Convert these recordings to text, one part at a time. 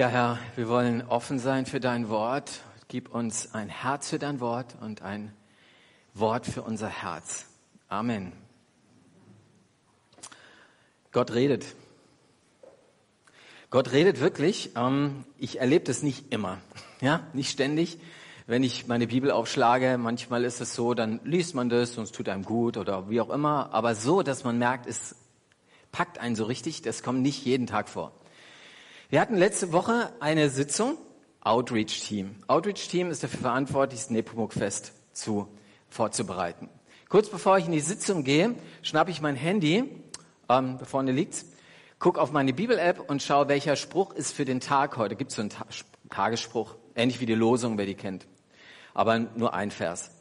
Ja, Herr, wir wollen offen sein für dein Wort. Gib uns ein Herz für dein Wort und ein Wort für unser Herz. Amen. Gott redet. Gott redet wirklich. Ähm, ich erlebe das nicht immer, ja, nicht ständig. Wenn ich meine Bibel aufschlage, manchmal ist es so, dann liest man das und es tut einem gut oder wie auch immer. Aber so, dass man merkt, es packt einen so richtig, das kommt nicht jeden Tag vor. Wir hatten letzte Woche eine Sitzung, Outreach Team. Outreach Team ist dafür verantwortlich, das Nepomuk-Fest zu, vorzubereiten. Kurz bevor ich in die Sitzung gehe, schnappe ich mein Handy, ähm, da vorne liegt's, guck auf meine Bibel-App und schaue, welcher Spruch ist für den Tag heute. Gibt so einen Ta Tagesspruch, ähnlich wie die Losung, wer die kennt. Aber nur ein Vers.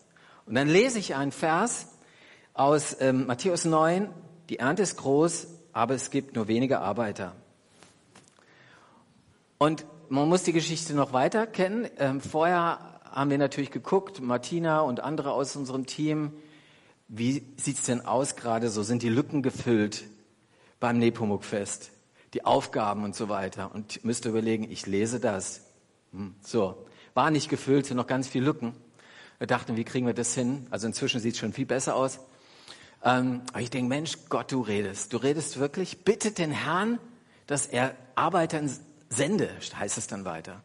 Und dann lese ich einen Vers aus ähm, Matthäus 9, die Ernte ist groß, aber es gibt nur wenige Arbeiter. Und man muss die Geschichte noch weiter kennen. Ähm, vorher haben wir natürlich geguckt, Martina und andere aus unserem Team, wie sieht's denn aus gerade so? Sind die Lücken gefüllt beim Nepomuk-Fest? Die Aufgaben und so weiter. Und müsste überlegen, ich lese das. Hm, so, war nicht gefüllt, sind noch ganz viele Lücken. Wir dachten, wie kriegen wir das hin? Also inzwischen sieht es schon viel besser aus. Ähm, aber ich denke, Mensch, Gott, du redest. Du redest wirklich. Bittet den Herrn, dass er Arbeiter sende, heißt es dann weiter.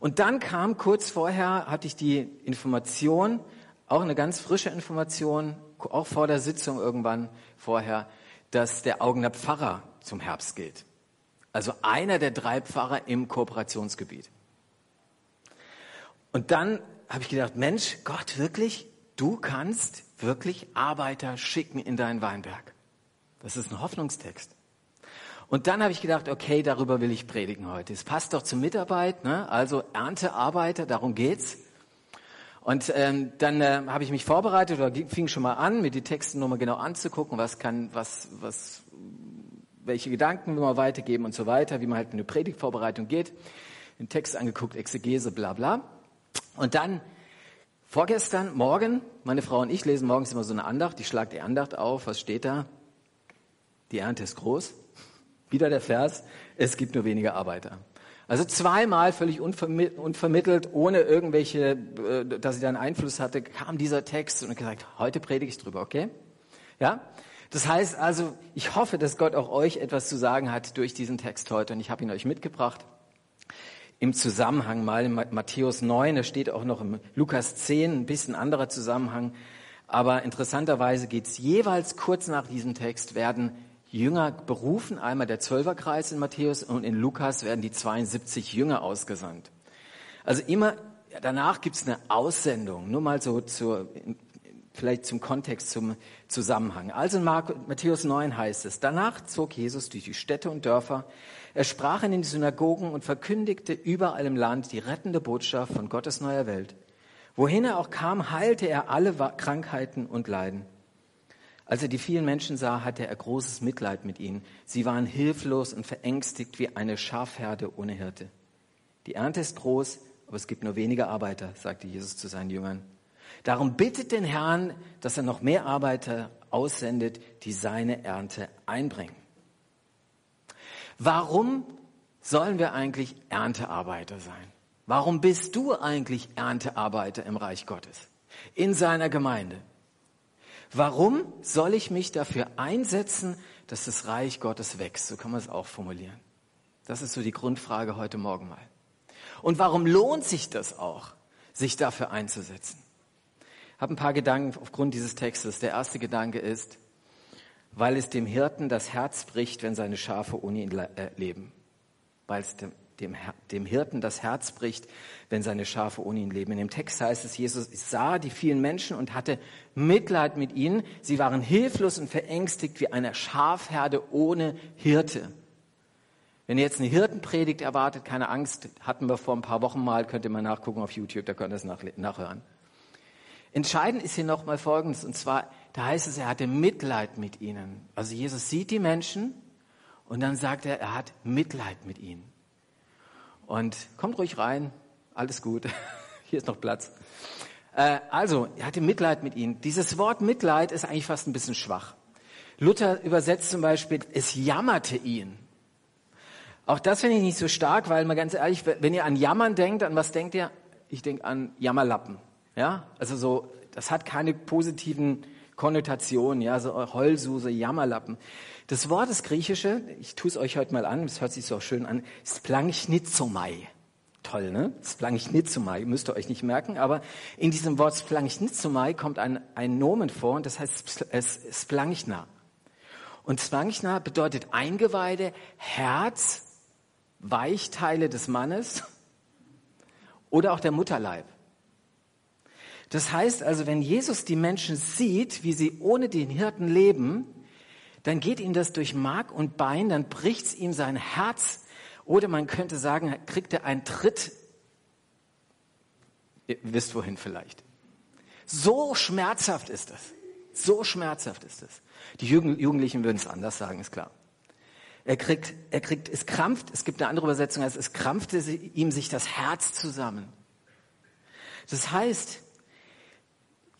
Und dann kam kurz vorher, hatte ich die Information, auch eine ganz frische Information, auch vor der Sitzung irgendwann vorher, dass der Augener Pfarrer zum Herbst gilt. Also einer der drei Pfarrer im Kooperationsgebiet. Und dann habe ich gedacht, Mensch, Gott, wirklich? Du kannst wirklich Arbeiter schicken in deinen Weinberg. Das ist ein Hoffnungstext. Und dann habe ich gedacht, okay, darüber will ich predigen heute. Es passt doch zur Mitarbeit, ne? also Erntearbeiter, darum geht's. Und ähm, dann äh, habe ich mich vorbereitet oder fing schon mal an, mir die Texte nochmal genau anzugucken, was kann, was, was, welche Gedanken wir mal weitergeben und so weiter, wie man halt eine Predigtvorbereitung geht. Den Text angeguckt, Exegese, bla bla. Und dann vorgestern, morgen, meine Frau und ich lesen morgens immer so eine Andacht. Ich schlage die Andacht auf. Was steht da? Die Ernte ist groß. Wieder der Vers, es gibt nur wenige Arbeiter. Also zweimal völlig unvermittelt, ohne irgendwelche, äh, dass ich da einen Einfluss hatte, kam dieser Text und gesagt, heute predige ich drüber, okay? Ja? Das heißt also, ich hoffe, dass Gott auch euch etwas zu sagen hat durch diesen Text heute und ich habe ihn euch mitgebracht. Im Zusammenhang mal in Matthäus 9, da steht auch noch im Lukas 10 ein bisschen anderer Zusammenhang. Aber interessanterweise geht es jeweils kurz nach diesem Text, werden Jünger berufen, einmal der Zwölferkreis in Matthäus und in Lukas werden die 72 Jünger ausgesandt. Also immer danach gibt's eine Aussendung, nur mal so zur, vielleicht zum Kontext, zum Zusammenhang. Also in Matthäus 9 heißt es, danach zog Jesus durch die Städte und Dörfer, er sprach in den Synagogen und verkündigte überall im Land die rettende Botschaft von Gottes neuer Welt. Wohin er auch kam, heilte er alle Krankheiten und Leiden. Als er die vielen Menschen sah, hatte er großes Mitleid mit ihnen. Sie waren hilflos und verängstigt wie eine Schafherde ohne Hirte. Die Ernte ist groß, aber es gibt nur wenige Arbeiter, sagte Jesus zu seinen Jüngern. Darum bittet den Herrn, dass er noch mehr Arbeiter aussendet, die seine Ernte einbringen. Warum sollen wir eigentlich Erntearbeiter sein? Warum bist du eigentlich Erntearbeiter im Reich Gottes? In seiner Gemeinde? Warum soll ich mich dafür einsetzen, dass das Reich Gottes wächst? So kann man es auch formulieren. Das ist so die Grundfrage heute Morgen mal. Und warum lohnt sich das auch, sich dafür einzusetzen? Ich habe ein paar Gedanken aufgrund dieses Textes. Der erste Gedanke ist, weil es dem Hirten das Herz bricht, wenn seine Schafe ohne ihn äh, leben. Weil es dem dem, dem Hirten das Herz bricht, wenn seine Schafe ohne ihn leben. In dem Text heißt es, Jesus sah die vielen Menschen und hatte Mitleid mit ihnen. Sie waren hilflos und verängstigt wie eine Schafherde ohne Hirte. Wenn ihr jetzt eine Hirtenpredigt erwartet, keine Angst, hatten wir vor ein paar Wochen mal, könnt ihr mal nachgucken auf YouTube, da könnt ihr es nachhören. Entscheidend ist hier nochmal Folgendes, und zwar, da heißt es, er hatte Mitleid mit ihnen. Also Jesus sieht die Menschen und dann sagt er, er hat Mitleid mit ihnen. Und kommt ruhig rein, alles gut, hier ist noch Platz. Äh, also, er hatte Mitleid mit ihnen. Dieses Wort Mitleid ist eigentlich fast ein bisschen schwach. Luther übersetzt zum Beispiel, es jammerte ihn. Auch das finde ich nicht so stark, weil mal ganz ehrlich, wenn ihr an Jammern denkt, an was denkt ihr? Ich denke an Jammerlappen. Ja, also so, das hat keine positiven Konnotationen, ja, so Heulsuse, Jammerlappen. Das Wort ist griechische, ich tue es euch heute mal an, es hört sich so schön an, Splanchnizomai. Toll, ne? Splanchnizomai, müsst ihr euch nicht merken, aber in diesem Wort Splanchnizomai kommt ein, ein Nomen vor und das heißt Splanchna. Und Splanchna bedeutet Eingeweide, Herz, Weichteile des Mannes oder auch der Mutterleib. Das heißt also, wenn Jesus die Menschen sieht, wie sie ohne den Hirten leben, dann geht ihm das durch Mark und Bein, dann bricht's ihm sein Herz oder man könnte sagen, kriegt er einen Tritt, ihr wisst wohin vielleicht. So schmerzhaft ist es. So schmerzhaft ist es. Die Jugendlichen würden es anders sagen, ist klar. Er kriegt, er kriegt, es krampft, es gibt eine andere Übersetzung, als es krampfte ihm sich das Herz zusammen. Das heißt,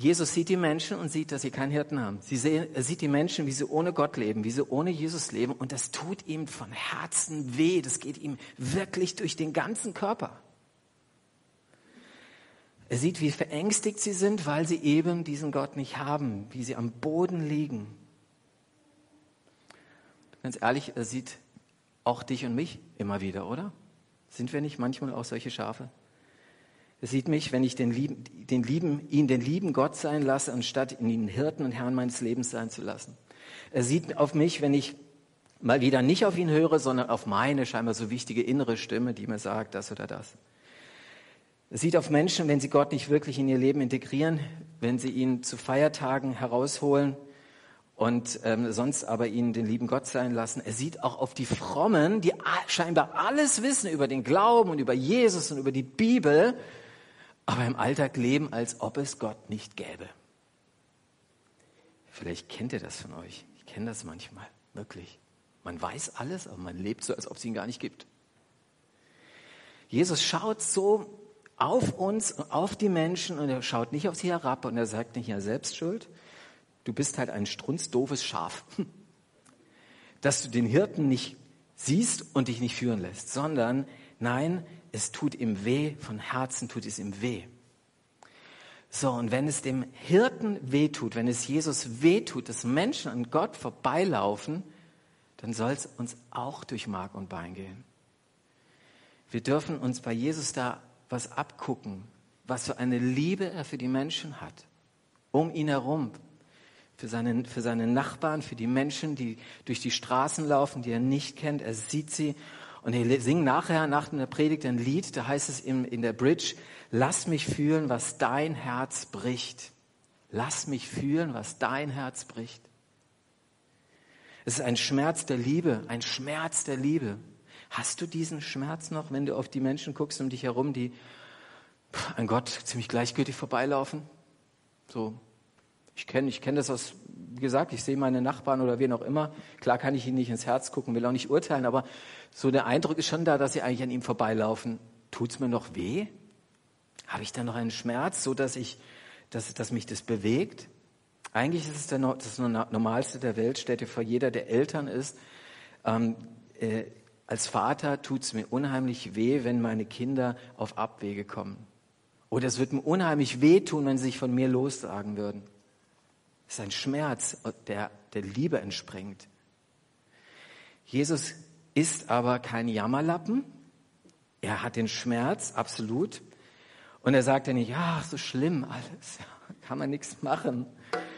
Jesus sieht die Menschen und sieht, dass sie keinen Hirten haben. Sehen, er sieht die Menschen, wie sie ohne Gott leben, wie sie ohne Jesus leben. Und das tut ihm von Herzen weh. Das geht ihm wirklich durch den ganzen Körper. Er sieht, wie verängstigt sie sind, weil sie eben diesen Gott nicht haben, wie sie am Boden liegen. Ganz ehrlich, er sieht auch dich und mich immer wieder, oder? Sind wir nicht manchmal auch solche Schafe? Er sieht mich, wenn ich den lieben, den lieben, ihn den lieben Gott sein lasse, anstatt ihn Hirten und Herrn meines Lebens sein zu lassen. Er sieht auf mich, wenn ich mal wieder nicht auf ihn höre, sondern auf meine scheinbar so wichtige innere Stimme, die mir sagt, das oder das. Er sieht auf Menschen, wenn sie Gott nicht wirklich in ihr Leben integrieren, wenn sie ihn zu Feiertagen herausholen und ähm, sonst aber ihn den lieben Gott sein lassen. Er sieht auch auf die Frommen, die scheinbar alles wissen über den Glauben und über Jesus und über die Bibel, aber im Alltag leben, als ob es Gott nicht gäbe. Vielleicht kennt ihr das von euch. Ich kenne das manchmal, wirklich. Man weiß alles, aber man lebt so, als ob es ihn gar nicht gibt. Jesus schaut so auf uns, auf die Menschen und er schaut nicht auf sie herab und er sagt nicht, ja, Selbstschuld. Du bist halt ein strunzdoofes Schaf. Dass du den Hirten nicht siehst und dich nicht führen lässt, sondern nein, es tut ihm weh, von Herzen tut es ihm weh. So, und wenn es dem Hirten weh tut, wenn es Jesus weh tut, dass Menschen an Gott vorbeilaufen, dann soll es uns auch durch Mark und Bein gehen. Wir dürfen uns bei Jesus da was abgucken, was für eine Liebe er für die Menschen hat, um ihn herum, für seine, für seine Nachbarn, für die Menschen, die durch die Straßen laufen, die er nicht kennt. Er sieht sie und wir singen nachher, nach der Predigt, ein Lied, da heißt es in, in der Bridge, lass mich fühlen, was dein Herz bricht. Lass mich fühlen, was dein Herz bricht. Es ist ein Schmerz der Liebe, ein Schmerz der Liebe. Hast du diesen Schmerz noch, wenn du auf die Menschen guckst um dich herum, die an Gott ziemlich gleichgültig vorbeilaufen? So, ich kenne ich kenn das aus wie gesagt, ich sehe meine Nachbarn oder wen auch immer. Klar kann ich ihnen nicht ins Herz gucken, will auch nicht urteilen, aber so der Eindruck ist schon da, dass sie eigentlich an ihm vorbeilaufen. Tut's mir noch weh? Habe ich da noch einen Schmerz, so dass ich, dass, dass mich das bewegt? Eigentlich ist es der, das Normalste der Welt. Stellt dir vor, jeder, der Eltern ist, ähm, äh, als Vater tut's mir unheimlich weh, wenn meine Kinder auf Abwege kommen. Oder es wird mir unheimlich weh tun, wenn sie sich von mir lossagen würden. Ist ein Schmerz, der der Liebe entspringt. Jesus ist aber kein Jammerlappen. Er hat den Schmerz, absolut. Und er sagt ja nicht, ja, so schlimm alles, kann man nichts machen.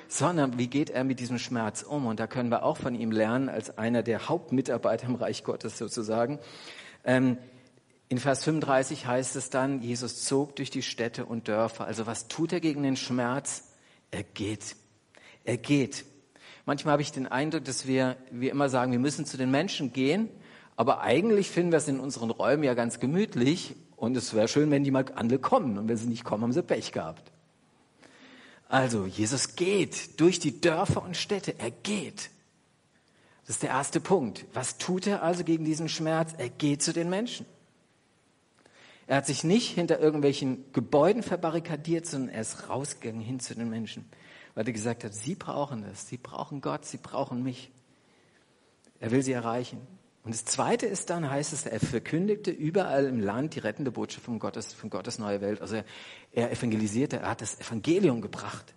Sondern wie geht er mit diesem Schmerz um? Und da können wir auch von ihm lernen, als einer der Hauptmitarbeiter im Reich Gottes sozusagen. Ähm, in Vers 35 heißt es dann, Jesus zog durch die Städte und Dörfer. Also was tut er gegen den Schmerz? Er geht geht. Manchmal habe ich den Eindruck, dass wir, wir immer sagen, wir müssen zu den Menschen gehen, aber eigentlich finden wir es in unseren Räumen ja ganz gemütlich und es wäre schön, wenn die mal alle kommen und wenn sie nicht kommen, haben sie Pech gehabt. Also, Jesus geht durch die Dörfer und Städte. Er geht. Das ist der erste Punkt. Was tut er also gegen diesen Schmerz? Er geht zu den Menschen. Er hat sich nicht hinter irgendwelchen Gebäuden verbarrikadiert, sondern er ist rausgegangen hin zu den Menschen weil er gesagt hat, sie brauchen es, sie brauchen Gott, sie brauchen mich. Er will sie erreichen. Und das Zweite ist dann, heißt es, er verkündigte überall im Land die rettende Botschaft von Gottes, von Gottes neue Welt. Also er, er evangelisierte, er hat das Evangelium gebracht.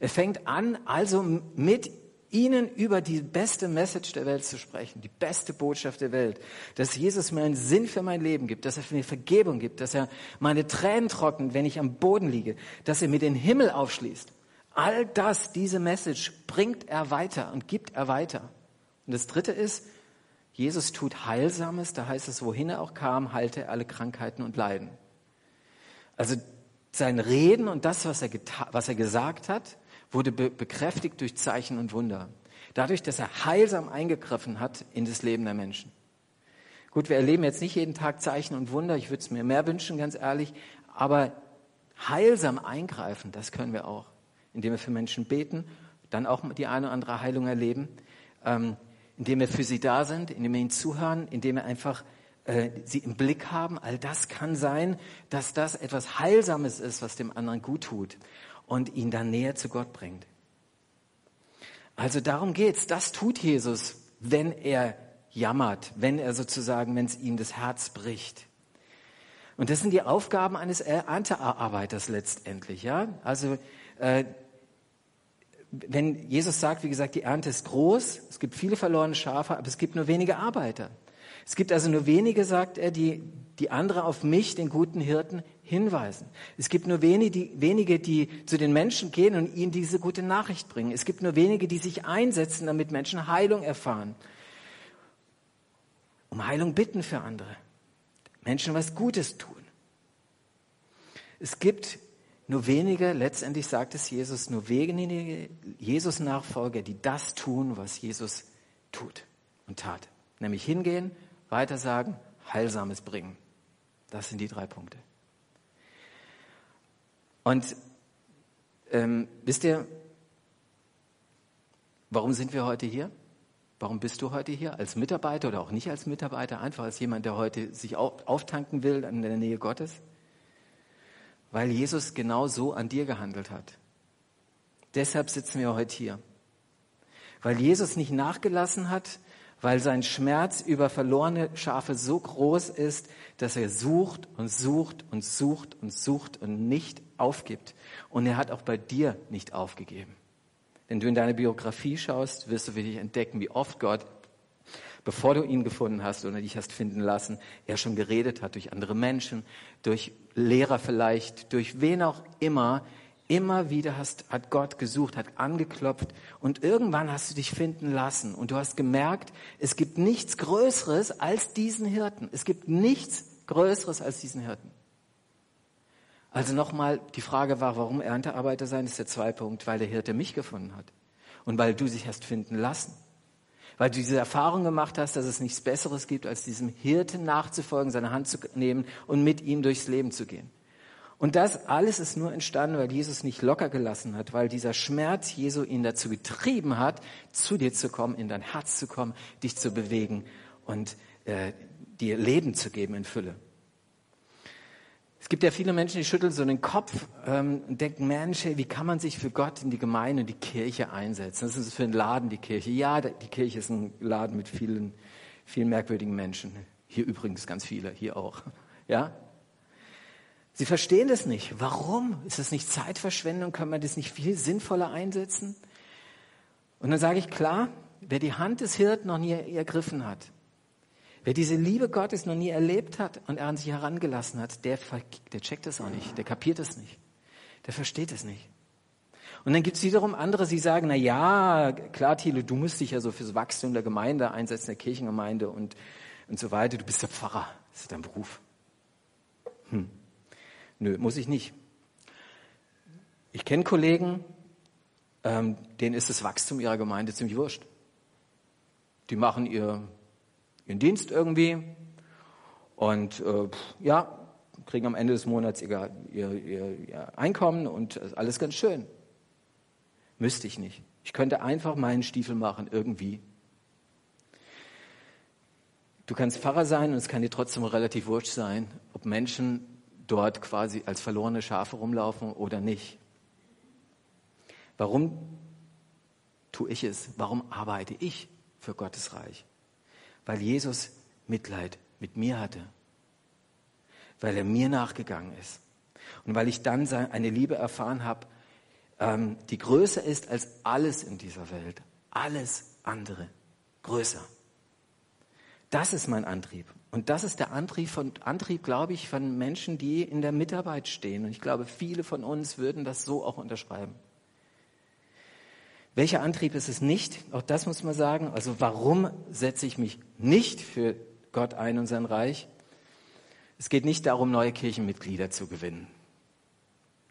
Er fängt an, also mit ihnen über die beste Message der Welt zu sprechen, die beste Botschaft der Welt, dass Jesus mir einen Sinn für mein Leben gibt, dass er mir Vergebung gibt, dass er meine Tränen trocknet, wenn ich am Boden liege, dass er mir den Himmel aufschließt. All das, diese Message bringt er weiter und gibt er weiter. Und das Dritte ist, Jesus tut Heilsames, da heißt es, wohin er auch kam, heilte er alle Krankheiten und Leiden. Also sein Reden und das, was er, was er gesagt hat, wurde be bekräftigt durch Zeichen und Wunder. Dadurch, dass er heilsam eingegriffen hat in das Leben der Menschen. Gut, wir erleben jetzt nicht jeden Tag Zeichen und Wunder. Ich würde es mir mehr wünschen, ganz ehrlich. Aber heilsam eingreifen, das können wir auch. Indem wir für Menschen beten, dann auch die eine oder andere Heilung erleben. Ähm, indem wir für sie da sind, indem wir ihnen zuhören, indem wir einfach äh, sie im Blick haben. All das kann sein, dass das etwas Heilsames ist, was dem anderen gut tut und ihn dann näher zu Gott bringt. Also darum geht's. Das tut Jesus, wenn er jammert, wenn er sozusagen, wenn es ihm das Herz bricht. Und das sind die Aufgaben eines Erntearbeiters letztendlich, ja. Also äh, wenn Jesus sagt, wie gesagt, die Ernte ist groß, es gibt viele verlorene Schafe, aber es gibt nur wenige Arbeiter. Es gibt also nur wenige, sagt er, die, die andere auf mich, den guten Hirten, hinweisen. Es gibt nur wenige die, wenige, die zu den Menschen gehen und ihnen diese gute Nachricht bringen. Es gibt nur wenige, die sich einsetzen, damit Menschen Heilung erfahren. Um Heilung bitten für andere. Menschen was Gutes tun. Es gibt nur wenige, letztendlich sagt es Jesus, nur wenige Jesus-Nachfolger, die das tun, was Jesus tut und tat. Nämlich hingehen, weitersagen, Heilsames bringen. Das sind die drei Punkte. Und ähm, wisst ihr, warum sind wir heute hier? Warum bist du heute hier? Als Mitarbeiter oder auch nicht als Mitarbeiter? Einfach als jemand, der heute sich auftanken will in der Nähe Gottes? Weil Jesus genau so an dir gehandelt hat. Deshalb sitzen wir heute hier. Weil Jesus nicht nachgelassen hat, weil sein Schmerz über verlorene Schafe so groß ist, dass er sucht und sucht und sucht und sucht und nicht aufgibt. Und er hat auch bei dir nicht aufgegeben. Wenn du in deine Biografie schaust, wirst du wirklich entdecken, wie oft Gott, bevor du ihn gefunden hast oder dich hast finden lassen, er schon geredet hat durch andere Menschen, durch Lehrer vielleicht, durch wen auch immer, Immer wieder hast, hat Gott gesucht, hat angeklopft und irgendwann hast du dich finden lassen und du hast gemerkt, es gibt nichts Größeres als diesen Hirten. Es gibt nichts Größeres als diesen Hirten. Also nochmal, die Frage war, warum Erntearbeiter sein, ist der zweite Punkt, weil der Hirte mich gefunden hat und weil du dich hast finden lassen. Weil du diese Erfahrung gemacht hast, dass es nichts Besseres gibt, als diesem Hirten nachzufolgen, seine Hand zu nehmen und mit ihm durchs Leben zu gehen. Und das alles ist nur entstanden, weil Jesus nicht locker gelassen hat, weil dieser Schmerz Jesu ihn dazu getrieben hat, zu dir zu kommen, in dein Herz zu kommen, dich zu bewegen und äh, dir Leben zu geben in Fülle. Es gibt ja viele Menschen, die schütteln so den Kopf ähm, und denken, Mensch, wie kann man sich für Gott in die Gemeinde und die Kirche einsetzen? Das ist für einen Laden die Kirche. Ja, die Kirche ist ein Laden mit vielen, vielen merkwürdigen Menschen. Hier übrigens ganz viele, hier auch. Ja, Sie verstehen das nicht. Warum? Ist das nicht Zeitverschwendung? Kann man das nicht viel sinnvoller einsetzen? Und dann sage ich klar, wer die Hand des Hirten noch nie ergriffen hat, wer diese Liebe Gottes noch nie erlebt hat und er an sich herangelassen hat, der, der checkt das auch nicht, der kapiert es nicht, der versteht es nicht. Und dann gibt es wiederum andere, die sagen, na ja, klar, Thilo, du musst dich ja so fürs Wachstum der Gemeinde einsetzen, der Kirchengemeinde und, und so weiter. Du bist der Pfarrer, das ist dein Beruf. Hm. Nö, muss ich nicht. Ich kenne Kollegen, ähm, denen ist das Wachstum ihrer Gemeinde ziemlich wurscht. Die machen ihr, ihren Dienst irgendwie und äh, ja, kriegen am Ende des Monats ihr, ihr, ihr, ihr Einkommen und alles ganz schön. Müsste ich nicht. Ich könnte einfach meinen Stiefel machen, irgendwie. Du kannst Pfarrer sein und es kann dir trotzdem relativ wurscht sein, ob Menschen dort quasi als verlorene Schafe rumlaufen oder nicht. Warum tue ich es? Warum arbeite ich für Gottes Reich? Weil Jesus Mitleid mit mir hatte, weil er mir nachgegangen ist und weil ich dann eine Liebe erfahren habe, ähm, die größer ist als alles in dieser Welt, alles andere größer. Das ist mein Antrieb. Und das ist der Antrieb, von, Antrieb, glaube ich, von Menschen, die in der Mitarbeit stehen. Und ich glaube, viele von uns würden das so auch unterschreiben. Welcher Antrieb ist es nicht? Auch das muss man sagen. Also warum setze ich mich nicht für Gott ein und sein Reich? Es geht nicht darum, neue Kirchenmitglieder zu gewinnen.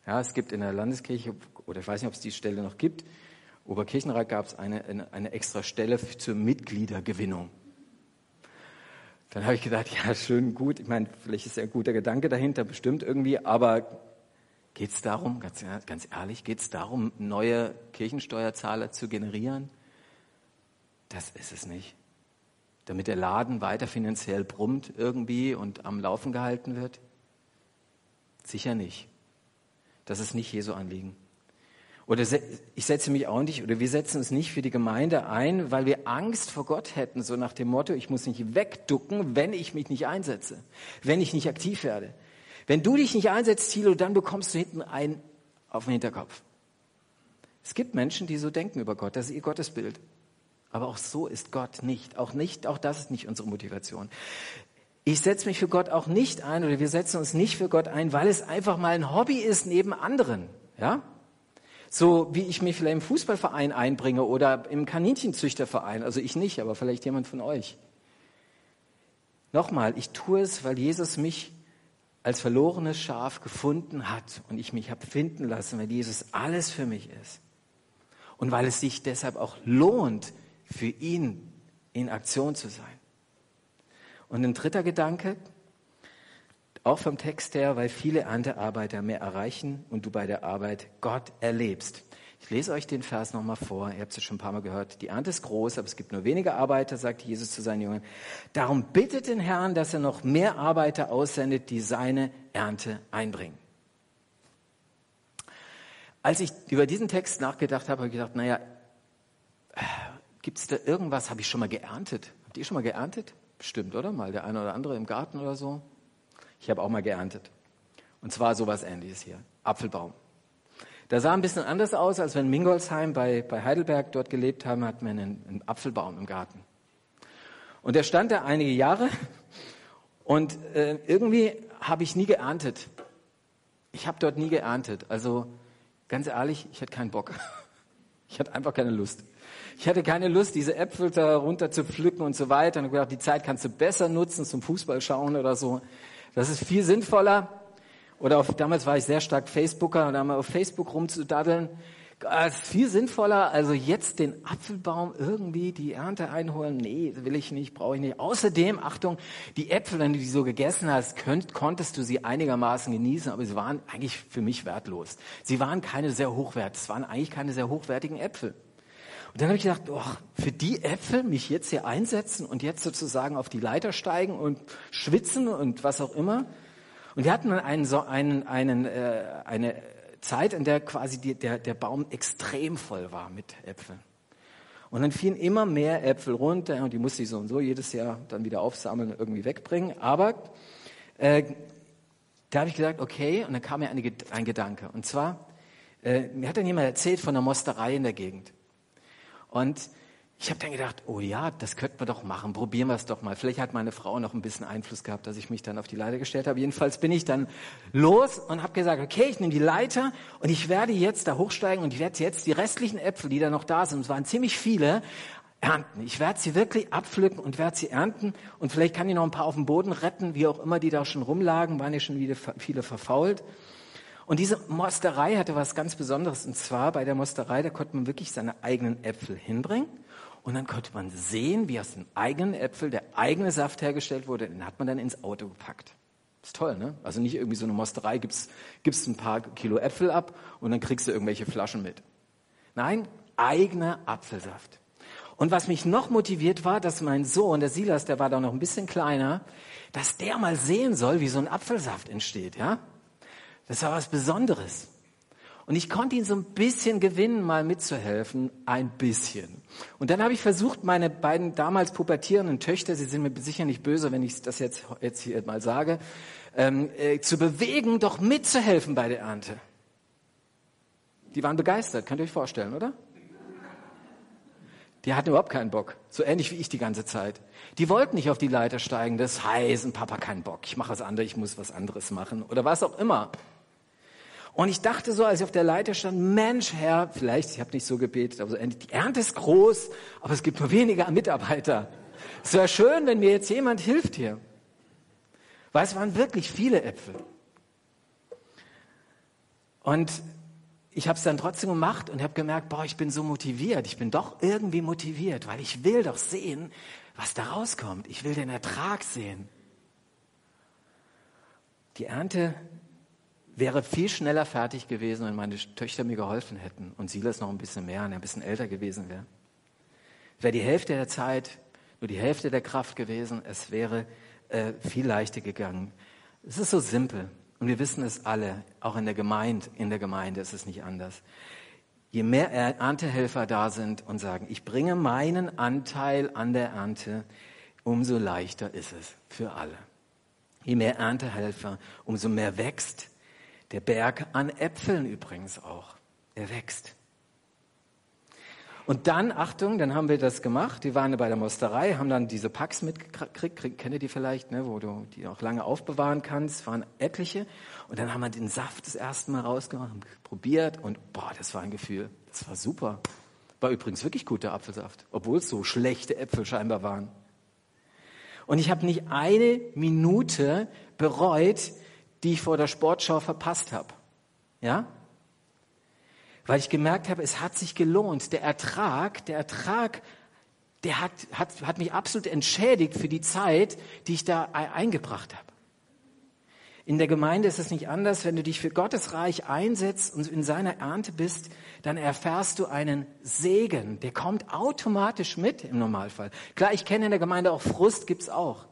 Ja, es gibt in der Landeskirche, oder ich weiß nicht, ob es die Stelle noch gibt, Oberkirchenrat gab es eine, eine, eine extra Stelle zur Mitgliedergewinnung. Dann habe ich gedacht, ja, schön, gut. Ich meine, vielleicht ist ja ein guter Gedanke dahinter, bestimmt irgendwie, aber geht es darum, ganz, ganz ehrlich, geht es darum, neue Kirchensteuerzahler zu generieren? Das ist es nicht. Damit der Laden weiter finanziell brummt irgendwie und am Laufen gehalten wird? Sicher nicht. Das ist nicht Jesu Anliegen. Oder ich setze mich auch nicht, oder wir setzen uns nicht für die Gemeinde ein, weil wir Angst vor Gott hätten, so nach dem Motto, ich muss nicht wegducken, wenn ich mich nicht einsetze, wenn ich nicht aktiv werde. Wenn du dich nicht einsetzt, Thilo, dann bekommst du hinten einen auf den Hinterkopf. Es gibt Menschen, die so denken über Gott, das ist ihr Gottesbild. Aber auch so ist Gott nicht. Auch nicht, auch das ist nicht unsere Motivation. Ich setze mich für Gott auch nicht ein oder wir setzen uns nicht für Gott ein, weil es einfach mal ein Hobby ist neben anderen. Ja? So wie ich mich vielleicht im Fußballverein einbringe oder im Kaninchenzüchterverein. Also ich nicht, aber vielleicht jemand von euch. Nochmal, ich tue es, weil Jesus mich als verlorenes Schaf gefunden hat und ich mich habe finden lassen, weil Jesus alles für mich ist. Und weil es sich deshalb auch lohnt, für ihn in Aktion zu sein. Und ein dritter Gedanke, auch vom Text her, weil viele Erntearbeiter mehr erreichen und du bei der Arbeit Gott erlebst. Ich lese euch den Vers nochmal vor. Ihr habt es schon ein paar Mal gehört. Die Ernte ist groß, aber es gibt nur wenige Arbeiter, sagt Jesus zu seinen Jüngern. Darum bittet den Herrn, dass er noch mehr Arbeiter aussendet, die seine Ernte einbringen. Als ich über diesen Text nachgedacht habe, habe ich gedacht, naja, gibt es da irgendwas, habe ich schon mal geerntet? Habt ihr schon mal geerntet? Bestimmt, oder? Mal der eine oder andere im Garten oder so. Ich habe auch mal geerntet. Und zwar sowas ähnliches hier. Apfelbaum. Der sah ein bisschen anders aus, als wenn Mingolsheim bei, bei Heidelberg dort gelebt haben, hatten wir einen, einen Apfelbaum im Garten. Und der stand da einige Jahre und äh, irgendwie habe ich nie geerntet. Ich habe dort nie geerntet. Also ganz ehrlich, ich hatte keinen Bock. Ich hatte einfach keine Lust. Ich hatte keine Lust, diese Äpfel da runter zu pflücken und so weiter. Und ich gedacht, die Zeit kannst du besser nutzen zum Fußball schauen oder so. Das ist viel sinnvoller. Oder auf, damals war ich sehr stark Facebooker und da mal auf Facebook rumzudaddeln. Das ist viel sinnvoller, also jetzt den Apfelbaum irgendwie die Ernte einholen. Nee, will ich nicht, brauche ich nicht. Außerdem, Achtung, die Äpfel, wenn du die so gegessen hast, könnt, konntest du sie einigermaßen genießen, aber sie waren eigentlich für mich wertlos. Sie waren keine sehr hochwertigen, es waren eigentlich keine sehr hochwertigen Äpfel. Und dann habe ich gedacht, oh, für die Äpfel mich jetzt hier einsetzen und jetzt sozusagen auf die Leiter steigen und schwitzen und was auch immer. Und wir hatten einen, so einen, einen, äh, eine Zeit, in der quasi die, der, der Baum extrem voll war mit Äpfeln. Und dann fielen immer mehr Äpfel runter und die musste ich so und so jedes Jahr dann wieder aufsammeln und irgendwie wegbringen. Aber äh, da habe ich gesagt, okay, und dann kam mir eine, ein Gedanke. Und zwar, äh, mir hat dann jemand erzählt von einer Mosterei in der Gegend. Und ich habe dann gedacht, oh ja, das könnte man doch machen, probieren wir es doch mal. Vielleicht hat meine Frau noch ein bisschen Einfluss gehabt, dass ich mich dann auf die Leiter gestellt habe. Jedenfalls bin ich dann los und habe gesagt, okay, ich nehme die Leiter und ich werde jetzt da hochsteigen und ich werde jetzt die restlichen Äpfel, die da noch da sind, es waren ziemlich viele, ernten. Ich werde sie wirklich abpflücken und werde sie ernten und vielleicht kann ich noch ein paar auf dem Boden retten, wie auch immer die da schon rumlagen, waren ja schon wieder viele verfault. Und diese Mosterei hatte was ganz Besonderes. Und zwar bei der Mosterei, da konnte man wirklich seine eigenen Äpfel hinbringen. Und dann konnte man sehen, wie aus den eigenen Äpfel der eigene Saft hergestellt wurde. Den hat man dann ins Auto gepackt. ist toll, ne? Also nicht irgendwie so eine Mosterei, gibst, gibst ein paar Kilo Äpfel ab und dann kriegst du irgendwelche Flaschen mit. Nein, eigener Apfelsaft. Und was mich noch motiviert war, dass mein Sohn, der Silas, der war da noch ein bisschen kleiner, dass der mal sehen soll, wie so ein Apfelsaft entsteht, ja? Das war was Besonderes. Und ich konnte ihn so ein bisschen gewinnen, mal mitzuhelfen, ein bisschen. Und dann habe ich versucht, meine beiden damals pubertierenden Töchter, sie sind mir sicher nicht böse, wenn ich das jetzt, jetzt hier mal sage, ähm, äh, zu bewegen, doch mitzuhelfen bei der Ernte. Die waren begeistert, könnt ihr euch vorstellen, oder? Die hatten überhaupt keinen Bock. So ähnlich wie ich die ganze Zeit. Die wollten nicht auf die Leiter steigen. Das heißt, Papa keinen Bock. Ich mache was anderes, ich muss was anderes machen. Oder was auch immer. Und ich dachte so, als ich auf der Leiter stand, Mensch, Herr, vielleicht, ich habe nicht so gebetet, aber so die Ernte ist groß, aber es gibt nur weniger Mitarbeiter. Es wäre schön, wenn mir jetzt jemand hilft hier. Weil es waren wirklich viele Äpfel. Und ich habe es dann trotzdem gemacht und habe gemerkt, boah, ich bin so motiviert. Ich bin doch irgendwie motiviert, weil ich will doch sehen, was da rauskommt. Ich will den Ertrag sehen. Die Ernte wäre viel schneller fertig gewesen, wenn meine Töchter mir geholfen hätten und Silas noch ein bisschen mehr und ein bisschen älter gewesen wäre. Wäre die Hälfte der Zeit, nur die Hälfte der Kraft gewesen. Es wäre äh, viel leichter gegangen. Es ist so simpel. Und wir wissen es alle, auch in der Gemeinde, in der Gemeinde ist es nicht anders. Je mehr Erntehelfer da sind und sagen, ich bringe meinen Anteil an der Ernte, umso leichter ist es für alle. Je mehr Erntehelfer, umso mehr wächst der Berg an Äpfeln übrigens auch. Er wächst. Und dann, Achtung, dann haben wir das gemacht. Die waren bei der Mosterei, haben dann diese Packs mitgekriegt, kennt ihr die vielleicht, ne, wo du die auch lange aufbewahren kannst, waren etliche. Und dann haben wir den Saft das erste Mal rausgemacht, haben probiert und boah, das war ein Gefühl. Das war super. War übrigens wirklich guter Apfelsaft, obwohl es so schlechte Äpfel scheinbar waren. Und ich habe nicht eine Minute bereut, die ich vor der Sportschau verpasst habe. Ja? weil ich gemerkt habe, es hat sich gelohnt. Der Ertrag, der Ertrag, der hat, hat, hat mich absolut entschädigt für die Zeit, die ich da eingebracht habe. In der Gemeinde ist es nicht anders. Wenn du dich für Gottes Reich einsetzt und in seiner Ernte bist, dann erfährst du einen Segen. Der kommt automatisch mit im Normalfall. Klar, ich kenne in der Gemeinde auch Frust, gibt's auch.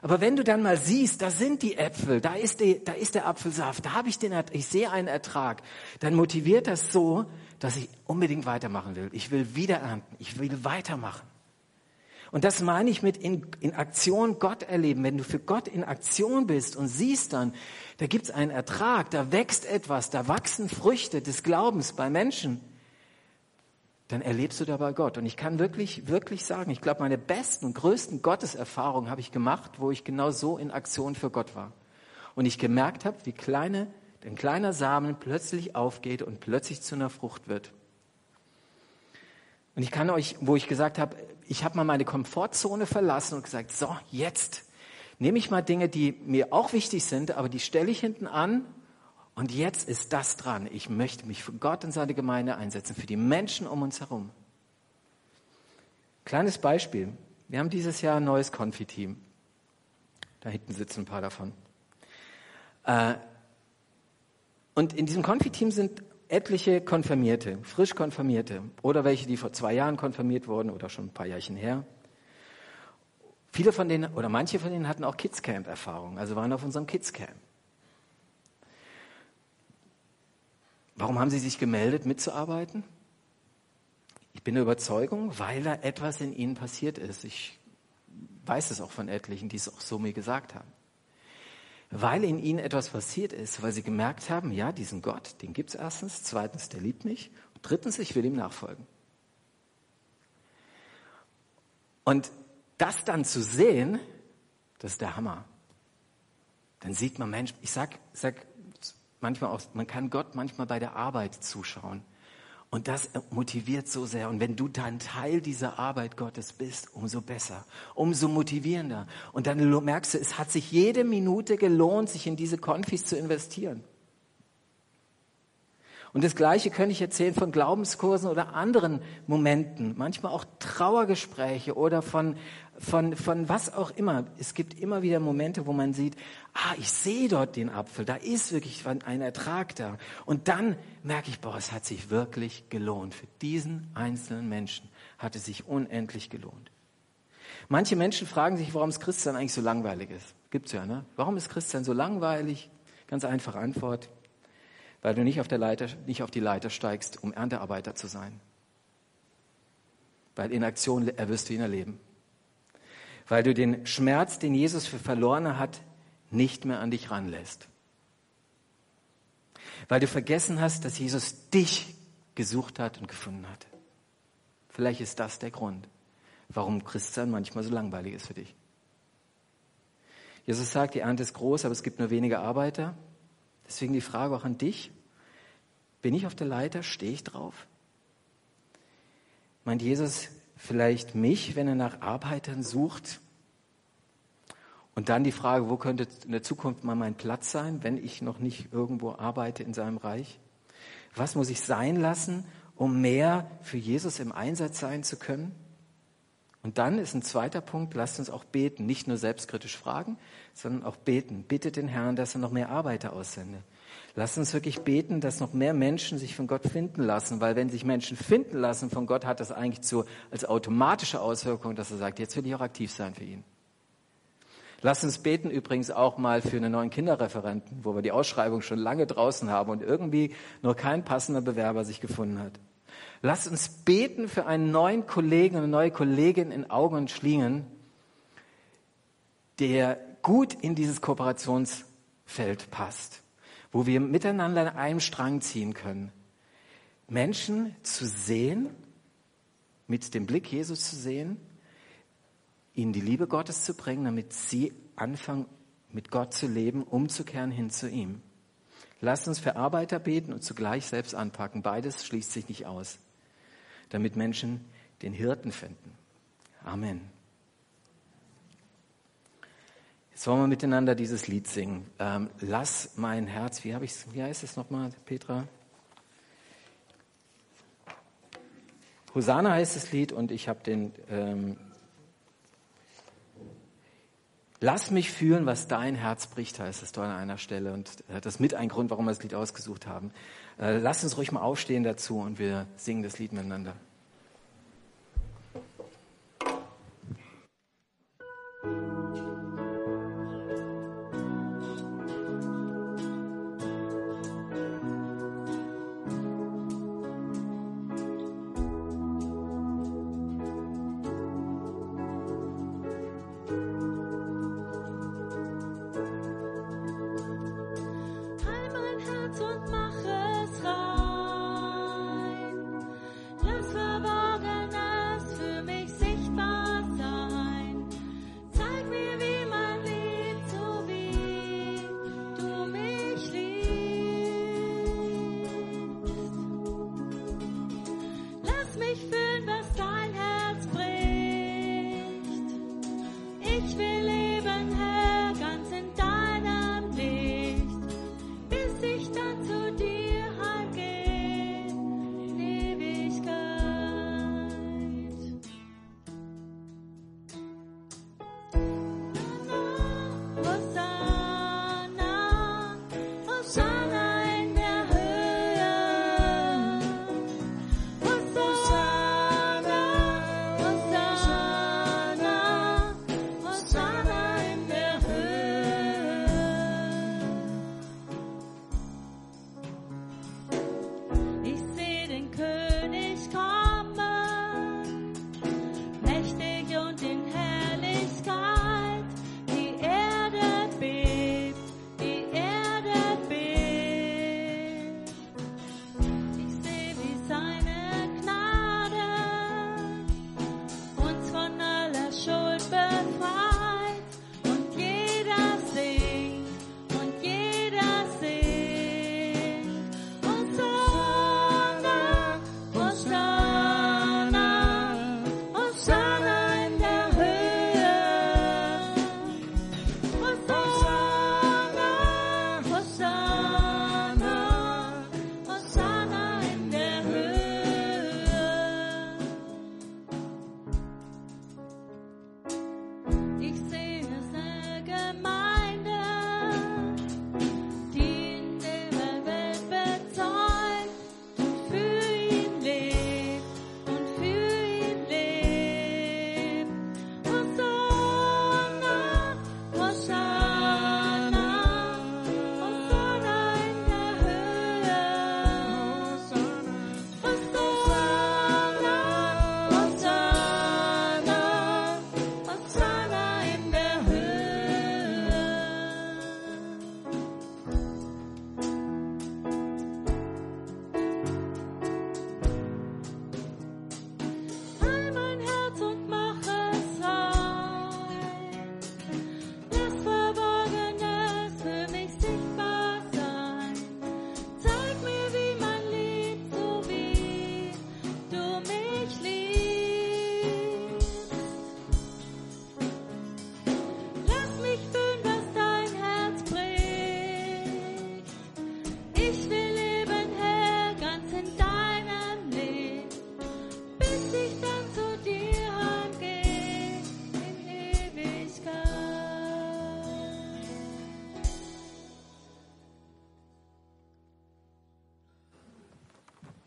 Aber wenn du dann mal siehst, da sind die Äpfel, da ist, die, da ist der Apfelsaft, da habe ich den, ich sehe einen Ertrag, dann motiviert das so, dass ich unbedingt weitermachen will. Ich will wieder ernten, ich will weitermachen. Und das meine ich mit in, in Aktion Gott erleben. Wenn du für Gott in Aktion bist und siehst dann, da gibt's einen Ertrag, da wächst etwas, da wachsen Früchte des Glaubens bei Menschen, dann erlebst du dabei Gott. Und ich kann wirklich, wirklich sagen, ich glaube, meine besten und größten Gotteserfahrungen habe ich gemacht, wo ich genau so in Aktion für Gott war. Und ich gemerkt habe, wie kleine, ein kleiner Samen plötzlich aufgeht und plötzlich zu einer Frucht wird. Und ich kann euch, wo ich gesagt habe, ich habe mal meine Komfortzone verlassen und gesagt, so, jetzt nehme ich mal Dinge, die mir auch wichtig sind, aber die stelle ich hinten an und jetzt ist das dran. Ich möchte mich für Gott und seine Gemeinde einsetzen, für die Menschen um uns herum. Kleines Beispiel. Wir haben dieses Jahr ein neues Konfi-Team. Da hinten sitzen ein paar davon. Äh, und in diesem Konfi-Team sind etliche Konfirmierte, frisch Konfirmierte oder welche, die vor zwei Jahren konfirmiert wurden oder schon ein paar Jährchen her. Viele von denen oder manche von denen hatten auch Kidscamp-Erfahrung, also waren auf unserem Kidscamp. Warum haben Sie sich gemeldet, mitzuarbeiten? Ich bin der Überzeugung, weil da etwas in Ihnen passiert ist. Ich weiß es auch von etlichen, die es auch so mir gesagt haben. Weil in Ihnen etwas passiert ist, weil Sie gemerkt haben, ja, diesen Gott, den gibt es erstens, zweitens, der liebt mich, und drittens, ich will ihm nachfolgen. Und das dann zu sehen, das ist der Hammer. Dann sieht man, Mensch, ich sag, sag manchmal auch, man kann Gott manchmal bei der Arbeit zuschauen. Und das motiviert so sehr. Und wenn du dann Teil dieser Arbeit Gottes bist, umso besser, umso motivierender. Und dann merkst du, es hat sich jede Minute gelohnt, sich in diese Konfis zu investieren. Und das Gleiche könnte ich erzählen von Glaubenskursen oder anderen Momenten, manchmal auch Trauergespräche oder von, von, von was auch immer. Es gibt immer wieder Momente, wo man sieht, ah, ich sehe dort den Apfel, da ist wirklich ein Ertrag da. Und dann merke ich, boah, es hat sich wirklich gelohnt. Für diesen einzelnen Menschen hat es sich unendlich gelohnt. Manche Menschen fragen sich, warum das Christsein eigentlich so langweilig ist. Gibt's ja, ne? Warum ist Christsein so langweilig? Ganz einfache Antwort weil du nicht auf, der Leiter, nicht auf die Leiter steigst, um Erntearbeiter zu sein. Weil in Aktion wirst du ihn erleben. Weil du den Schmerz, den Jesus für Verlorene hat, nicht mehr an dich ranlässt. Weil du vergessen hast, dass Jesus dich gesucht hat und gefunden hat. Vielleicht ist das der Grund, warum Christsein manchmal so langweilig ist für dich. Jesus sagt, die Ernte ist groß, aber es gibt nur wenige Arbeiter. Deswegen die Frage auch an dich. Bin ich auf der Leiter? Stehe ich drauf? Meint Jesus vielleicht mich, wenn er nach Arbeitern sucht? Und dann die Frage, wo könnte in der Zukunft mal mein Platz sein, wenn ich noch nicht irgendwo arbeite in seinem Reich? Was muss ich sein lassen, um mehr für Jesus im Einsatz sein zu können? Und dann ist ein zweiter Punkt, lasst uns auch beten, nicht nur selbstkritisch fragen, sondern auch beten. Bittet den Herrn, dass er noch mehr Arbeiter aussende. Lasst uns wirklich beten, dass noch mehr Menschen sich von Gott finden lassen, weil wenn sich Menschen finden lassen von Gott, hat das eigentlich so als automatische Auswirkung, dass er sagt, jetzt will ich auch aktiv sein für ihn. Lasst uns beten übrigens auch mal für einen neuen Kinderreferenten, wo wir die Ausschreibung schon lange draußen haben und irgendwie nur kein passender Bewerber sich gefunden hat. Lasst uns beten für einen neuen Kollegen und eine neue Kollegin in Augen und Schlingen, der gut in dieses Kooperationsfeld passt, wo wir miteinander an einem Strang ziehen können. Menschen zu sehen, mit dem Blick Jesus zu sehen, ihnen die Liebe Gottes zu bringen, damit sie anfangen, mit Gott zu leben, umzukehren hin zu ihm. Lasst uns für Arbeiter beten und zugleich selbst anpacken. Beides schließt sich nicht aus, damit Menschen den Hirten finden. Amen. Jetzt wollen wir miteinander dieses Lied singen. Ähm, Lass mein Herz, wie, wie heißt es nochmal, Petra? Hosanna heißt das Lied und ich habe den ähm, Lass mich fühlen, was dein Herz bricht, heißt es dort an einer Stelle. Und das ist mit ein Grund, warum wir das Lied ausgesucht haben. Äh, lass uns ruhig mal aufstehen dazu und wir singen das Lied miteinander. Hallelujah.